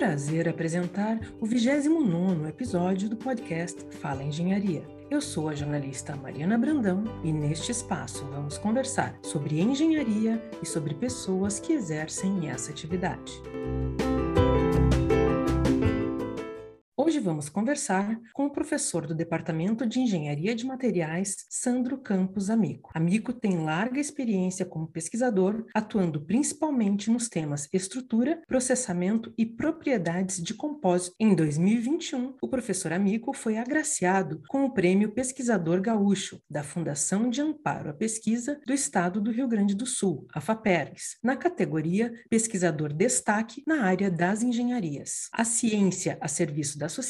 prazer apresentar o 29 episódio do podcast Fala Engenharia. Eu sou a jornalista Mariana Brandão e neste espaço vamos conversar sobre engenharia e sobre pessoas que exercem essa atividade. Hoje vamos conversar com o professor do Departamento de Engenharia de Materiais, Sandro Campos Amico. Amico tem larga experiência como pesquisador, atuando principalmente nos temas estrutura, processamento e propriedades de compósito. Em 2021, o professor Amico foi agraciado com o Prêmio Pesquisador Gaúcho da Fundação de Amparo à Pesquisa do Estado do Rio Grande do Sul, a FAPERGS, na categoria Pesquisador Destaque na área das engenharias. A ciência a serviço da sociedade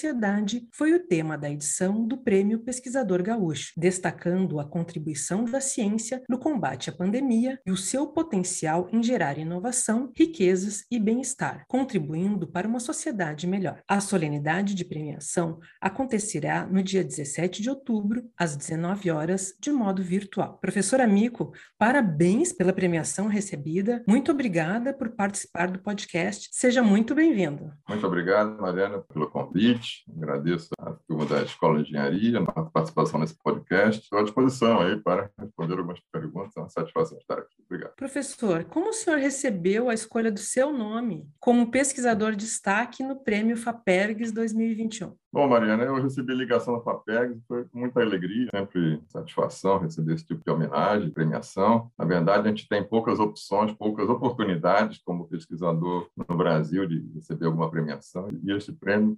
foi o tema da edição do Prêmio Pesquisador Gaúcho, destacando a contribuição da ciência no combate à pandemia e o seu potencial em gerar inovação, riquezas e bem-estar, contribuindo para uma sociedade melhor. A solenidade de premiação acontecerá no dia 17 de outubro, às 19 horas, de modo virtual. Professor Amico, parabéns pela premiação recebida. Muito obrigada por participar do podcast. Seja muito bem-vindo. Muito obrigado, Mariana, pelo convite convite, agradeço a turma da Escola de Engenharia, a participação nesse podcast. Estou à disposição aí para responder algumas perguntas, é uma satisfação estar aqui. Obrigado. Professor, como o senhor recebeu a escolha do seu nome como pesquisador de destaque no Prêmio FAPERGS 2021? Bom, Mariana, eu recebi ligação da FAPEG, foi muita alegria, sempre satisfação receber esse tipo de homenagem, premiação. Na verdade, a gente tem poucas opções, poucas oportunidades como pesquisador no Brasil de receber alguma premiação, e este prêmio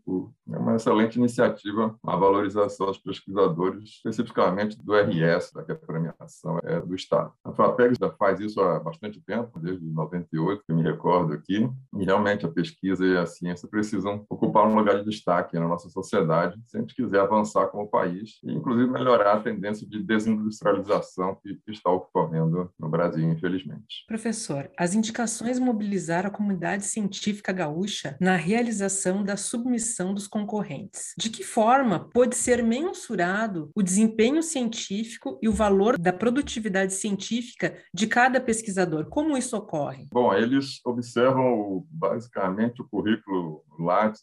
é uma excelente iniciativa a valorização dos pesquisadores, especificamente do RS, que é a premiação é do Estado. A FAPEG já faz isso há bastante tempo, desde 98, que me recordo aqui, e realmente a pesquisa e a ciência precisam ocupar um lugar de destaque na nossa sociedade sociedade se a gente quiser avançar como país e, inclusive, melhorar a tendência de desindustrialização que está ocorrendo no Brasil, infelizmente. Professor, as indicações mobilizaram a comunidade científica gaúcha na realização da submissão dos concorrentes. De que forma pode ser mensurado o desempenho científico e o valor da produtividade científica de cada pesquisador? Como isso ocorre? Bom, eles observam basicamente o currículo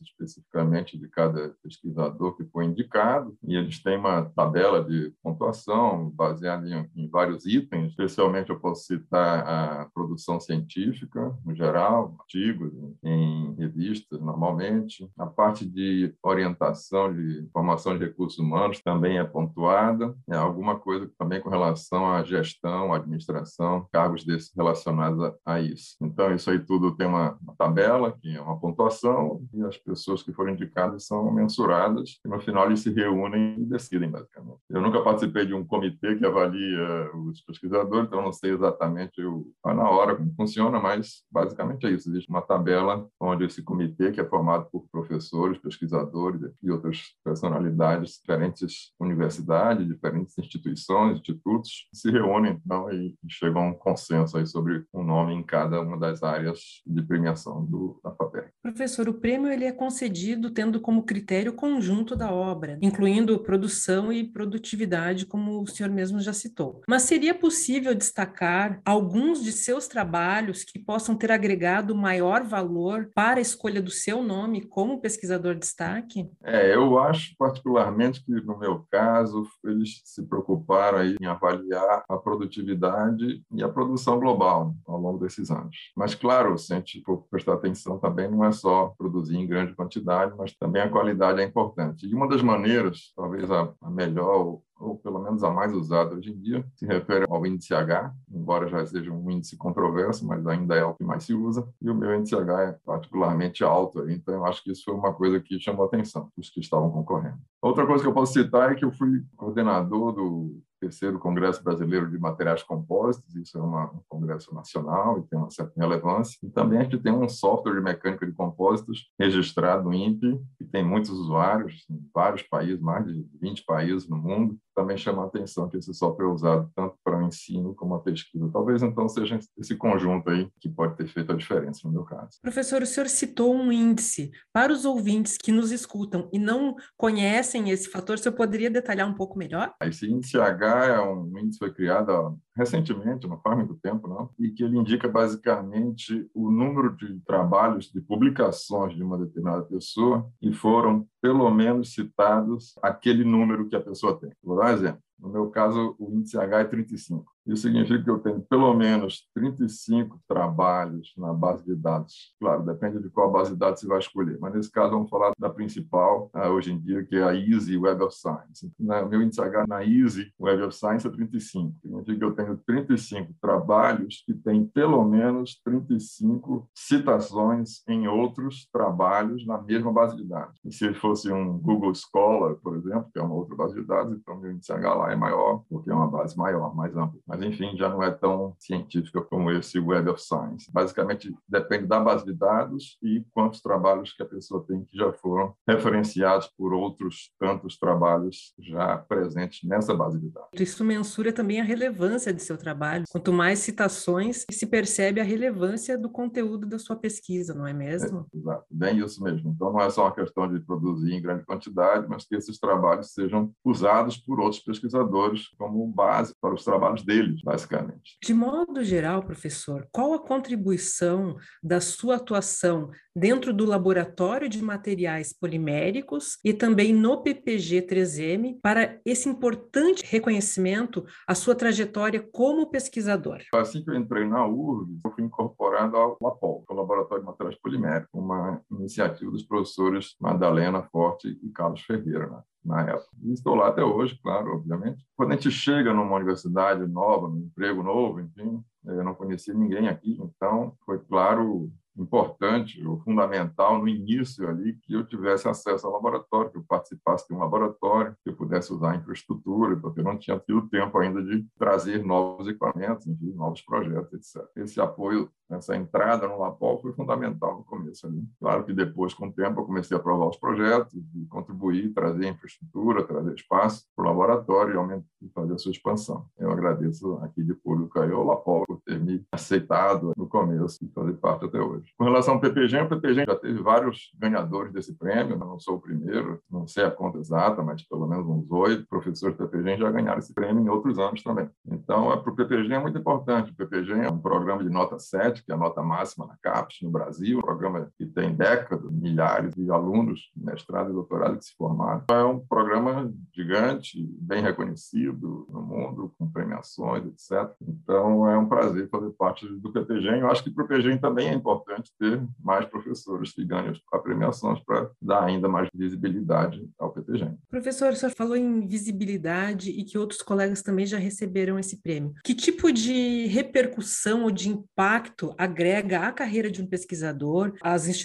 Especificamente de cada pesquisador que foi indicado, e eles têm uma tabela de pontuação baseada em, em, vários itens, especialmente eu posso citar a produção científica, no geral, artigos em revistas, normalmente, a parte de orientação de formação de recursos humanos também é pontuada, é alguma coisa também com relação à gestão, administração, cargos desses relacionados a, a isso. Então, isso aí tudo tem uma, uma tabela, que é uma pontuação, e as pessoas que foram indicadas são mensuradas e no final eles se reúnem e decidem, basicamente. Eu nunca participei de um comitê que avalia os pesquisadores, então não sei exatamente o, na hora como funciona, mas basicamente é isso. Existe uma tabela onde esse comitê, que é formado por professores, pesquisadores e outras personalidades, diferentes universidades, diferentes instituições, institutos, se reúnem então e chegam a um consenso aí sobre um nome em cada uma das áreas de premiação do, da FAPER. Professor, o prêmio ele é concedido tendo como critério critério conjunto da obra, incluindo produção e produtividade, como o senhor mesmo já citou. Mas seria possível destacar alguns de seus trabalhos que possam ter agregado maior valor para a escolha do seu nome como pesquisador de destaque? É, eu acho particularmente que, no meu caso, eles se preocuparam aí em avaliar a produtividade e a produção global ao longo desses anos. Mas, claro, se a gente for prestar atenção também, não é só produzir em grande quantidade, mas também a qualidade é importante. E uma das maneiras, talvez a, a melhor ou pelo menos a mais usada hoje em dia, se refere ao índice H, embora já seja um índice controverso, mas ainda é o que mais se usa, e o meu índice H é particularmente alto, então eu acho que isso foi uma coisa que chamou atenção dos que estavam concorrendo. Outra coisa que eu posso citar é que eu fui coordenador do terceiro Congresso Brasileiro de Materiais Compósitos, isso é uma, um congresso nacional e tem uma certa relevância. E também a gente tem um software de mecânica de compósitos registrado no INPE, que tem muitos usuários em vários países, mais de 20 países no mundo, também chama a atenção que esse software é usado tanto para o ensino como a pesquisa. Talvez então seja esse conjunto aí que pode ter feito a diferença no meu caso. Professor, o senhor citou um índice. Para os ouvintes que nos escutam e não conhecem esse fator, o senhor poderia detalhar um pouco melhor? Esse índice H é um índice que foi criado recentemente, não faz muito tempo, não, e que ele indica basicamente o número de trabalhos, de publicações de uma determinada pessoa que foram pelo menos citados aquele número que a pessoa tem. Vou dar um exemplo. No meu caso, o índice H é 35. Isso significa que eu tenho pelo menos 35 trabalhos na base de dados. Claro, depende de qual base de dados você vai escolher, mas nesse caso vamos falar da principal uh, hoje em dia, que é a Easy Web of Science. Na, meu índice H na Easy Web of Science é 35. Significa que eu tenho 35 trabalhos que têm pelo menos 35 citações em outros trabalhos na mesma base de dados. E se fosse um Google Scholar, por exemplo, que é uma outra base de dados, então meu índice H lá é maior, porque é uma base maior, mais ampla. Mas, enfim, já não é tão científica como esse Web of Science. Basicamente, depende da base de dados e quantos trabalhos que a pessoa tem que já foram referenciados por outros tantos trabalhos já presentes nessa base de dados. Isso mensura também a relevância de seu trabalho. Quanto mais citações, se percebe a relevância do conteúdo da sua pesquisa, não é mesmo? É, exato, bem isso mesmo. Então, não é só uma questão de produzir em grande quantidade, mas que esses trabalhos sejam usados por outros pesquisadores como base para os trabalhos deles, basicamente. De modo geral, professor, qual a contribuição da sua atuação dentro do laboratório de materiais poliméricos e também no PPG 3M para esse importante reconhecimento à sua trajetória como pesquisador? Assim que eu entrei na URGS, eu fui incorporado ao LAPOL, o Laboratório de Materiais Poliméricos, uma iniciativa dos professores Madalena Forte e Carlos Ferreira. Né? Na época. E estou lá até hoje, claro, obviamente. Quando a gente chega numa universidade nova, num emprego novo, enfim, eu não conhecia ninguém aqui, então foi claro importante ou fundamental no início ali que eu tivesse acesso ao laboratório, que eu participasse de um laboratório, que eu pudesse usar a infraestrutura, porque eu não tinha tido tempo ainda de trazer novos equipamentos, enfim, novos projetos, etc. Esse apoio, essa entrada no Lapol foi fundamental no começo ali. Claro que depois, com o tempo, eu comecei a aprovar os projetos e contribuir, trazer infraestrutura, trazer espaço para o laboratório e fazer a sua expansão. Eu agradeço aqui de público aí ao Lapol por ter me aceitado no começo e fazer parte até hoje. Com relação ao PPG, o PPG já teve vários ganhadores desse prêmio, não sou o primeiro, não sei a conta exata, mas pelo menos uns oito professores do PPG já ganharam esse prêmio em outros anos também. Então, é, para o PPG é muito importante. O PPG é um programa de nota 7, que é a nota máxima na CAPES no Brasil, programa que tem décadas, milhares de alunos, mestrado e doutorado que se formaram. É um programa gigante, bem reconhecido no mundo, com premiações, etc. Então, é um prazer fazer parte do PPG. Eu acho que para o PPG também é importante ter mais professores que ganhem as premiações para dar ainda mais visibilidade ao PTG. Professor, o senhor falou em visibilidade e que outros colegas também já receberam esse prêmio. Que tipo de repercussão ou de impacto agrega à carreira de um pesquisador, às instituições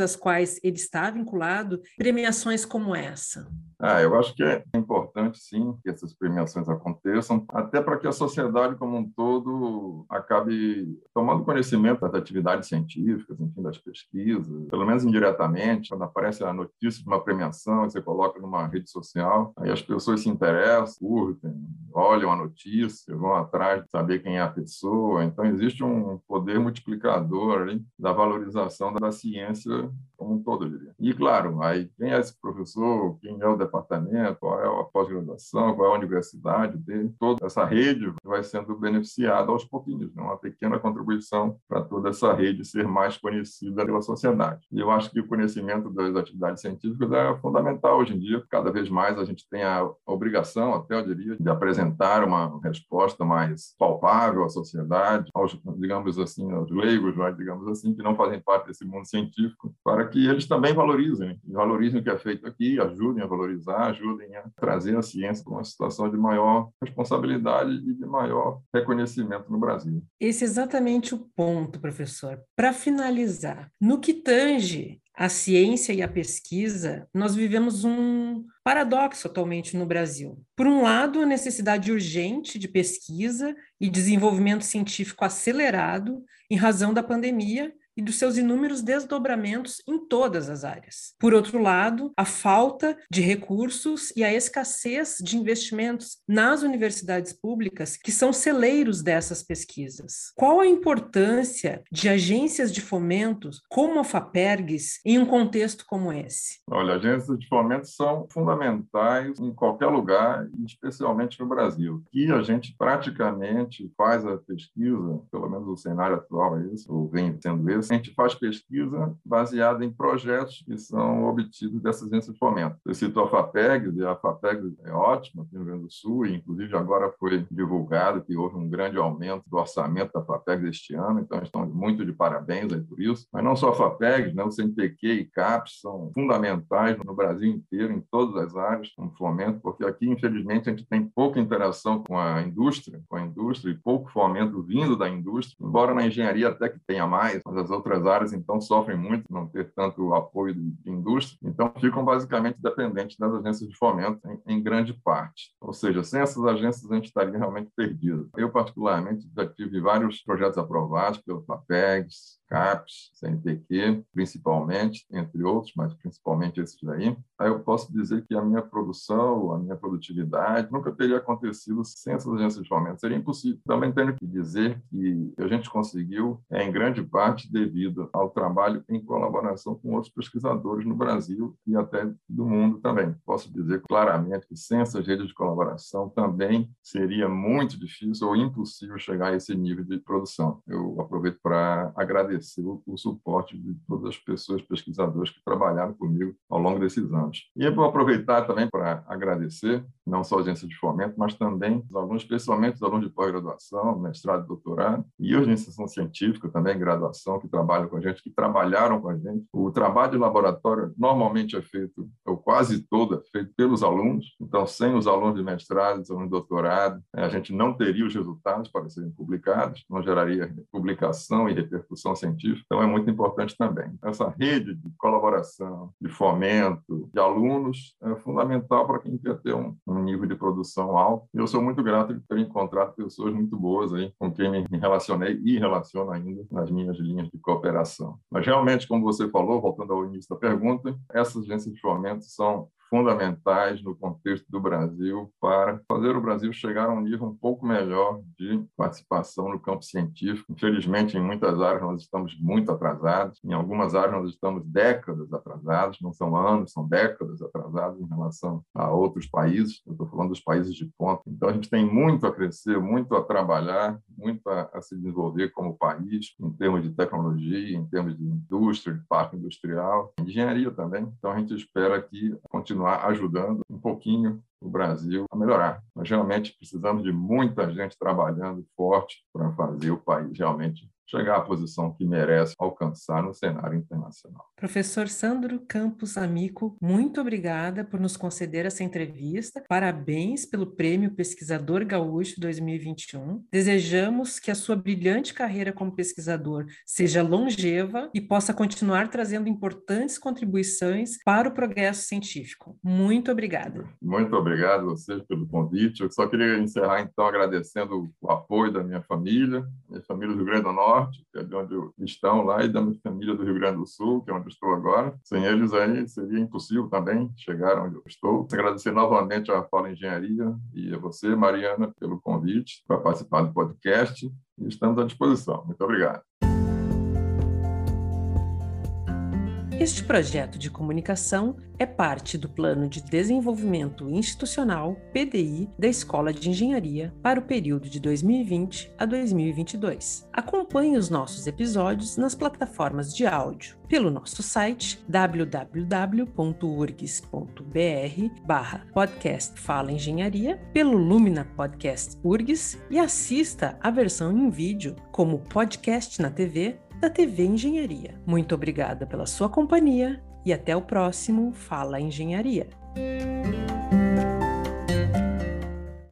às quais ele está vinculado, premiações como essa? Ah, eu acho que é importante, sim, que essas premiações aconteçam, até para que a sociedade como um todo acabe tomando conhecimento das atividades científicas, enfim, das pesquisas, pelo menos indiretamente, quando aparece a notícia de uma premiação, você coloca numa rede social, aí as pessoas se interessam, curtem, olham a notícia, vão atrás de saber quem é a pessoa. Então, existe um poder multiplicador ali da valorização da ciência como um todo, eu diria. E, claro, aí quem é esse professor, quem é o departamento, qual é a pós-graduação, qual é a universidade dele, toda essa rede vai sendo beneficiada aos pouquinhos, né? uma pequena contribuição para toda essa rede ser mais conhecida pela sociedade. E eu acho que o conhecimento das atividades científicas é fundamental hoje em dia. Cada vez mais a gente tem a obrigação, até eu diria, de apresentar uma resposta mais palpável à sociedade, aos, digamos assim, aos leigos, digamos assim, que não fazem parte desse mundo científico, para que eles também valorizem, valorizem o que é feito aqui, ajudem a valorizar, ajudem a trazer a ciência para uma situação de maior responsabilidade e de maior reconhecimento no Brasil. Esse é exatamente o ponto, professor. Para finalizar, no que tange a ciência e a pesquisa, nós vivemos um paradoxo atualmente no Brasil. Por um lado, a necessidade urgente de pesquisa e desenvolvimento científico acelerado em razão da pandemia e dos seus inúmeros desdobramentos em todas as áreas. Por outro lado, a falta de recursos e a escassez de investimentos nas universidades públicas, que são celeiros dessas pesquisas. Qual a importância de agências de fomento como a FAPERGS em um contexto como esse? Olha, agências de fomento são fundamentais em qualquer lugar, especialmente no Brasil. E a gente praticamente faz a pesquisa, pelo menos o cenário atual é esse, ou vem sendo esse, a gente faz pesquisa baseada em projetos que são obtidos dessas agências de fomento. Você citou a FAPEG, a FAPEG é ótima aqui no Rio Grande do Sul, e inclusive agora foi divulgado que houve um grande aumento do orçamento da FAPEG este ano, então estão muito de parabéns aí por isso. Mas não só a FAPEG, né, o CNPq e CAPES são fundamentais no Brasil inteiro, em todas as áreas, como fomento, porque aqui, infelizmente, a gente tem pouca interação com a indústria, com a indústria e pouco fomento vindo da indústria, embora na engenharia até que tenha mais, mas as outras áreas, então, sofrem muito não ter tanto apoio de indústria, então ficam basicamente dependentes das agências de fomento em, em grande parte. Ou seja, sem essas agências a gente estaria realmente perdido. Eu, particularmente, já tive vários projetos aprovados pelo FAPEGS, CAPES, CNPq, principalmente, entre outros, mas principalmente esses daí. Aí eu posso dizer que a minha produção, a minha produtividade, nunca teria acontecido sem essas agências de fomento. Seria impossível. Também tenho que dizer que a gente conseguiu, é, em grande parte, devido ao trabalho em colaboração com outros pesquisadores no Brasil e até do mundo também. Posso dizer claramente que sem essas redes de colaboração também seria muito difícil ou impossível chegar a esse nível de produção. Eu aproveito para agradecer o, o, suporte de todas as pessoas, pesquisadores que trabalharam comigo ao longo desses anos. E eu vou aproveitar também para agradecer, não só a agência de fomento, mas também os alunos, especialmente os alunos de pós-graduação, mestrado e doutorado, e os de científica também, graduação, que trabalham com a gente, que trabalharam com a gente. O trabalho de laboratório normalmente é feito, quase todo é feito pelos alunos, então, sem os alunos de mestrado, os alunos de doutorado, a gente não teria os resultados para serem publicados, não geraria publicação e repercussão científica então é muito importante também. Essa rede de colaboração, de fomento de alunos é fundamental para quem quer ter um, um nível de produção alto. E eu sou muito grato de ter encontrado pessoas muito boas aí, com quem me relacionei e relaciono ainda nas minhas linhas de cooperação. Mas realmente, como você falou, voltando ao início da pergunta, essas agências de fomento são fundamentais no contexto do Brasil para fazer o Brasil chegar a um nível um pouco melhor de participação no campo científico. Infelizmente, em muitas áreas nós estamos muito atrasados, em algumas áreas nós estamos décadas atrasados, não são anos, são décadas atrasados em relação a outros países. Eu estou falando dos países de ponta. Então, a gente tem muito a crescer, muito a trabalhar, muito a, a se desenvolver como país, em termos de tecnologia, em termos de indústria, de parque industrial, engenharia também. Então, a gente espera que continue continuar ajudando um pouquinho o Brasil a melhorar. Nós realmente precisamos de muita gente trabalhando forte para fazer o país realmente chegar à posição que merece alcançar no cenário internacional. Professor Sandro Campos Amico, muito obrigada por nos conceder essa entrevista. Parabéns pelo Prêmio Pesquisador Gaúcho 2021. Desejamos que a sua brilhante carreira como pesquisador seja longeva e possa continuar trazendo importantes contribuições para o progresso científico. Muito obrigada. Muito obrigado a vocês pelo convite. Eu só queria encerrar então agradecendo o apoio da minha família, minha família do Rio Grande do Norte, Norte, que é de onde estão lá, e da minha família do Rio Grande do Sul, que é onde estou agora. Sem eles aí seria impossível também chegar onde eu estou. Agradecer novamente à Fala Engenharia e a você, Mariana, pelo convite para participar do podcast. Estamos à disposição. Muito obrigado. Este projeto de comunicação é parte do Plano de Desenvolvimento Institucional PDI da Escola de Engenharia para o período de 2020 a 2022. Acompanhe os nossos episódios nas plataformas de áudio pelo nosso site www.urgs.br barra podcast Fala Engenharia, pelo Lumina Podcast URGS e assista a versão em vídeo como podcast na TV da TV Engenharia. Muito obrigada pela sua companhia e até o próximo Fala Engenharia.